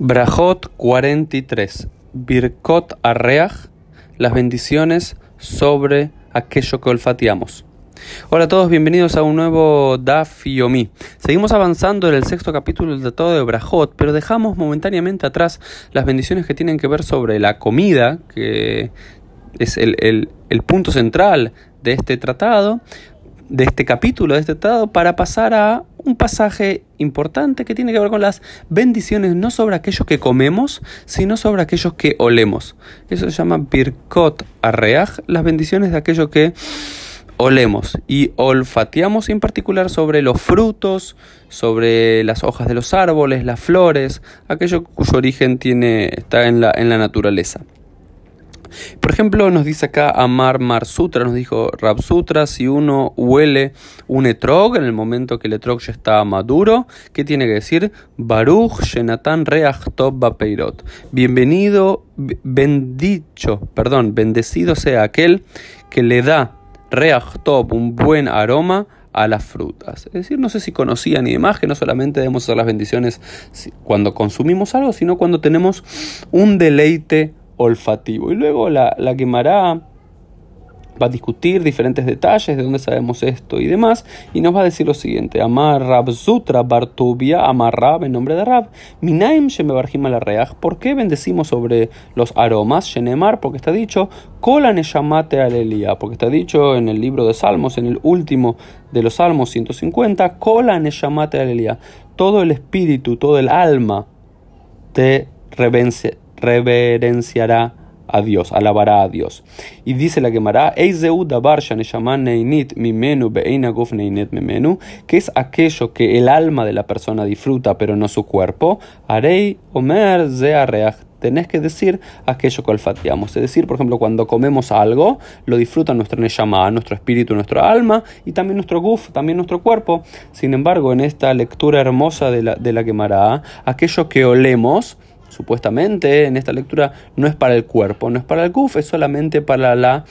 Brajot 43. Birkot Arreach, las bendiciones sobre aquello que olfateamos. Hola a todos, bienvenidos a un nuevo Daf Yomi. Seguimos avanzando en el sexto capítulo del Tratado de Brajot, pero dejamos momentáneamente atrás las bendiciones que tienen que ver sobre la comida, que es el, el punto central de este tratado, de este capítulo, de este tratado, para pasar a un pasaje importante que tiene que ver con las bendiciones, no sobre aquellos que comemos, sino sobre aquellos que olemos. Eso se llama Birkot Arreach, las bendiciones de aquello que olemos y olfateamos en particular sobre los frutos, sobre las hojas de los árboles, las flores, aquello cuyo origen tiene, está en la, en la naturaleza. Por ejemplo, nos dice acá Amar Mar Sutra, nos dijo Rab Sutra, si uno huele un etrog en el momento que el etrog ya está maduro, ¿qué tiene que decir? Baruch Shenatan Reach Tov Bapeirot. Bienvenido, bendicho, perdón, bendecido sea aquel que le da Reach Tov, un buen aroma a las frutas. Es decir, no sé si conocían y demás que no solamente debemos hacer las bendiciones cuando consumimos algo, sino cuando tenemos un deleite olfativo. Y luego la, la quemará va a discutir diferentes detalles de dónde sabemos esto y demás, y nos va a decir lo siguiente: Amar Rab Sutra Bartubia, Amar Rab en nombre de Rab, Minaim Shemebarjim la ¿por qué bendecimos sobre los aromas? Shenemar, porque está dicho, Kola Neshamate Alelia, porque está dicho en el libro de Salmos, en el último de los Salmos 150, Kola Neshamate Alelia, todo el espíritu, todo el alma te reverencia reverenciará a Dios, alabará a Dios. Y dice la Gemara, que es aquello que el alma de la persona disfruta, pero no su cuerpo. Arei omer tenés que decir aquello que olfateamos. Es decir, por ejemplo, cuando comemos algo, lo disfruta nuestro neshama, nuestro espíritu, nuestra alma y también nuestro guf, también nuestro cuerpo. Sin embargo, en esta lectura hermosa de la, de la Gemara, aquello que olemos, supuestamente en esta lectura no es para el cuerpo, no es para el kuf, es solamente para la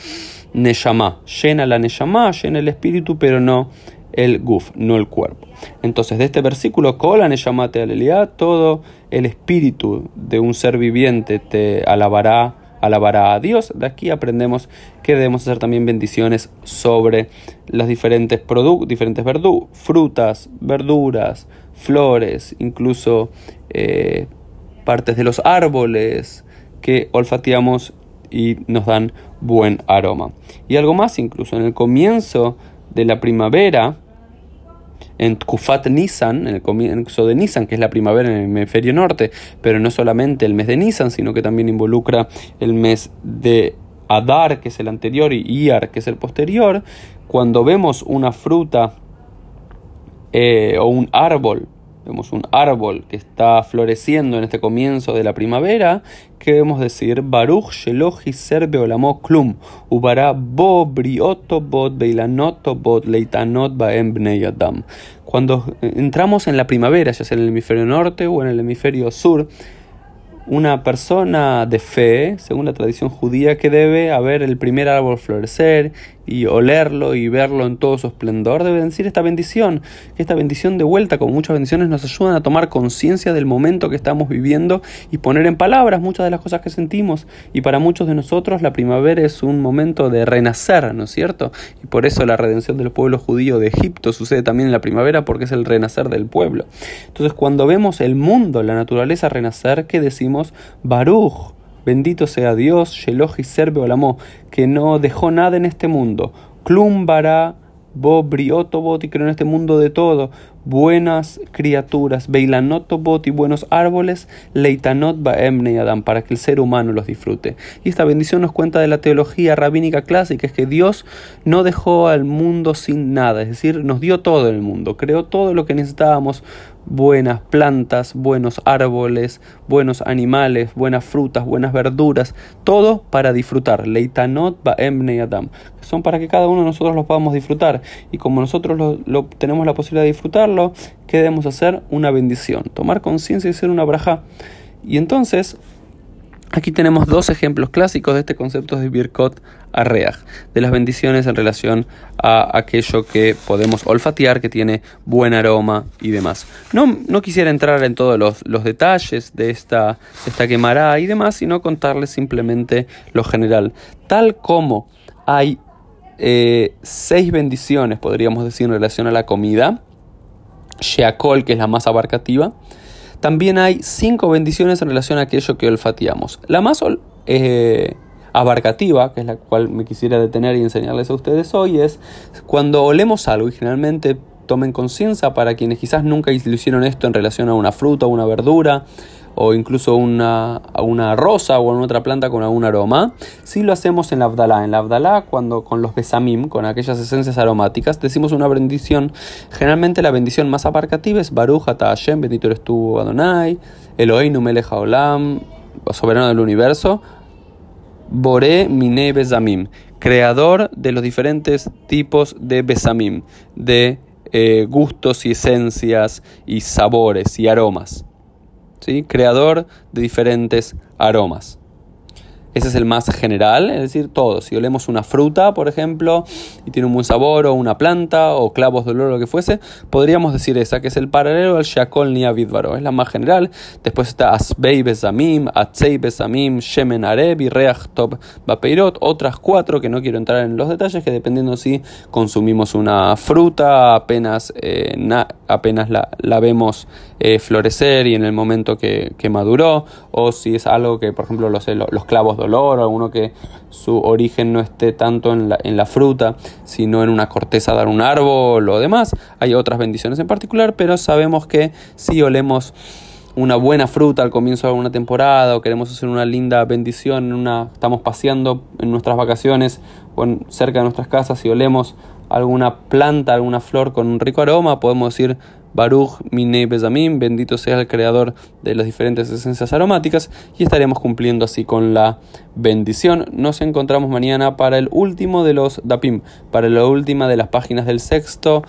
neshama. Llena la neshama, llena el espíritu, pero no el guf, no el cuerpo. Entonces, de este versículo, Kola neshama te aleluya, todo el espíritu de un ser viviente te alabará, alabará a Dios. De aquí aprendemos que debemos hacer también bendiciones sobre los diferentes productos, diferentes frutas, verduras, flores, incluso eh, partes de los árboles que olfateamos y nos dan buen aroma. Y algo más, incluso en el comienzo de la primavera, en Kufat Nisan, en el comienzo de Nisan, que es la primavera en el hemisferio norte, pero no solamente el mes de Nisan, sino que también involucra el mes de Adar, que es el anterior, y Iar, que es el posterior, cuando vemos una fruta eh, o un árbol vemos un árbol que está floreciendo en este comienzo de la primavera, que debemos decir Baruch Shelohi Serbe Olamo Klum, Ubara Bo Brioto Bot Beilanoto Bot Leitanot Baem Bnei Adam. Cuando entramos en la primavera, ya sea en el hemisferio norte o en el hemisferio sur, una persona de fe, según la tradición judía, que debe haber el primer árbol florecer y olerlo y verlo en todo su esplendor, debe decir esta bendición, que esta bendición de vuelta, con muchas bendiciones, nos ayudan a tomar conciencia del momento que estamos viviendo y poner en palabras muchas de las cosas que sentimos. Y para muchos de nosotros la primavera es un momento de renacer, ¿no es cierto? Y por eso la redención del pueblo judío de Egipto sucede también en la primavera porque es el renacer del pueblo. Entonces cuando vemos el mundo, la naturaleza renacer, ¿qué decimos? Baruch Bendito sea Dios, Shelohi Serbe Olamo, que no dejó nada en este mundo. Klumbara, Bobriotobot, y creó en este mundo de todo. Buenas criaturas, Beilanotobot y buenos árboles, Leitanot Baemne y para que el ser humano los disfrute. Y esta bendición nos cuenta de la teología rabínica clásica, es que Dios no dejó al mundo sin nada, es decir, nos dio todo el mundo, creó todo lo que necesitábamos buenas plantas, buenos árboles, buenos animales, buenas frutas, buenas verduras, todo para disfrutar. Leitanot Baemne Adam. Son para que cada uno de nosotros los podamos disfrutar. Y como nosotros lo, tenemos la posibilidad de disfrutarlo, ¿qué debemos hacer? Una bendición. Tomar conciencia y ser una braja. Y entonces, Aquí tenemos dos ejemplos clásicos de este concepto de Birkot Arreach, de las bendiciones en relación a aquello que podemos olfatear, que tiene buen aroma y demás. No, quisiera entrar en todos los, detalles de esta, esta quemará y demás, sino contarles simplemente lo general. Tal como hay eh, seis bendiciones, podríamos decir, en relación a la comida, Sheakol, que es la más abarcativa, también hay cinco bendiciones en relación a aquello que olfateamos. La más eh, abarcativa, que es la cual me quisiera detener y enseñarles a ustedes hoy, es cuando olemos algo y generalmente tomen conciencia para quienes quizás nunca lo hicieron esto en relación a una fruta o una verdura o incluso una, una rosa o en otra planta con algún aroma. Si lo hacemos en la Abdalá, en la Abdalá cuando con los besamim, con aquellas esencias aromáticas, decimos una bendición. Generalmente la bendición más abarcativa es Baruch Hashem, bendito eres tú Adonai, Eloheinu Melech Haolam, soberano del universo, Bore Mine Besamim, creador de los diferentes tipos de besamim, de eh, gustos y esencias y sabores y aromas creador de diferentes aromas. Ese es el más general, es decir, todo. Si olemos una fruta, por ejemplo, y tiene un buen sabor, o una planta, o clavos de olor, lo que fuese, podríamos decir esa, que es el paralelo al Shakol ni Avidvaro. Es la más general. Después está Asbei Besamim, Atzei Besamim, Shemen Areb y Bapeirot. Otras cuatro que no quiero entrar en los detalles, que dependiendo si consumimos una fruta, apenas, eh, apenas la, la vemos eh, florecer y en el momento que, que, maduró, o si es algo que, por ejemplo, los, los clavos de alguno que su origen no esté tanto en la, en la fruta, sino en una corteza de un árbol o demás. Hay otras bendiciones en particular, pero sabemos que si olemos una buena fruta al comienzo de alguna temporada o queremos hacer una linda bendición, una, estamos paseando en nuestras vacaciones o cerca de nuestras casas y olemos alguna planta, alguna flor con un rico aroma, podemos decir Baruch Minei Bezamim, bendito sea el creador de las diferentes esencias aromáticas, y estaremos cumpliendo así con la bendición. Nos encontramos mañana para el último de los Dapim, para la última de las páginas del sexto